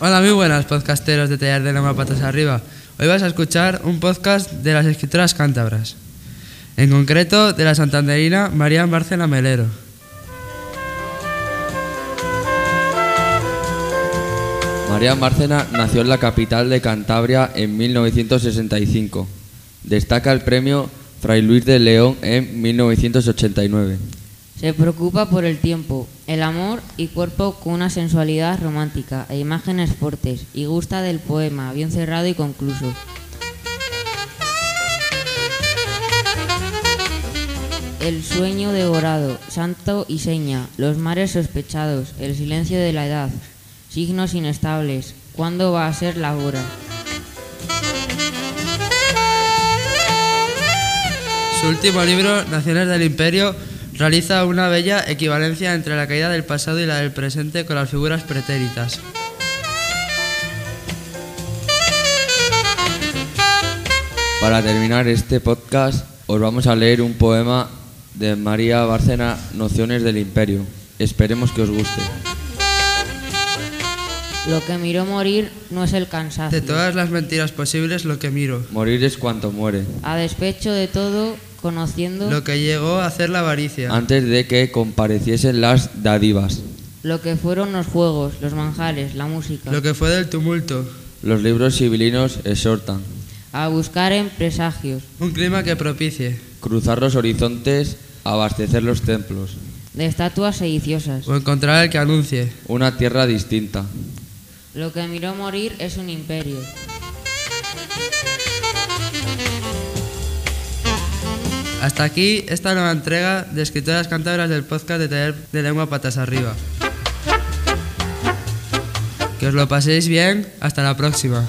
Hola, muy buenas podcasteros de Taller de Lengua Patas Arriba. Hoy vas a escuchar un podcast de las escritoras cántabras, en concreto de la santanderina María Bárcena Melero. María Bárcena nació en la capital de Cantabria en 1965. Destaca el premio Fray Luis de León en 1989. Se preocupa por el tiempo, el amor y cuerpo con una sensualidad romántica e imágenes fuertes y gusta del poema bien cerrado y concluso. El sueño devorado, santo y seña, los mares sospechados, el silencio de la edad, signos inestables, ¿cuándo va a ser la hora? Su último libro, Naciones del Imperio, realiza una bella equivalencia entre la caída del pasado y la del presente con las figuras pretéritas. Para terminar este podcast, os vamos a leer un poema de María Bárcena, Nociones del Imperio. Esperemos que os guste. Lo que miró morir no es el cansancio. De todas las mentiras posibles, lo que miro. Morir es cuanto muere, A despecho de todo, conociendo Lo que llegó a hacer la avaricia. antes de que compareciesen las dádivas. lo que fueron los juegos, los manjares, la música. Lo que fue del tumulto. Los libros civilinos exhortan. A buscar en presagios, Un clima que propicie. Cruzar los horizontes, abastecer los templos. de estatuas sediciosas. O encontrar el que anuncie. Una tierra distinta. Lo que miró morir es un imperio. Hasta aquí esta nueva entrega de escritoras cántabras del podcast de Taller de Lengua Patas Arriba. Que os lo paséis bien. Hasta la próxima.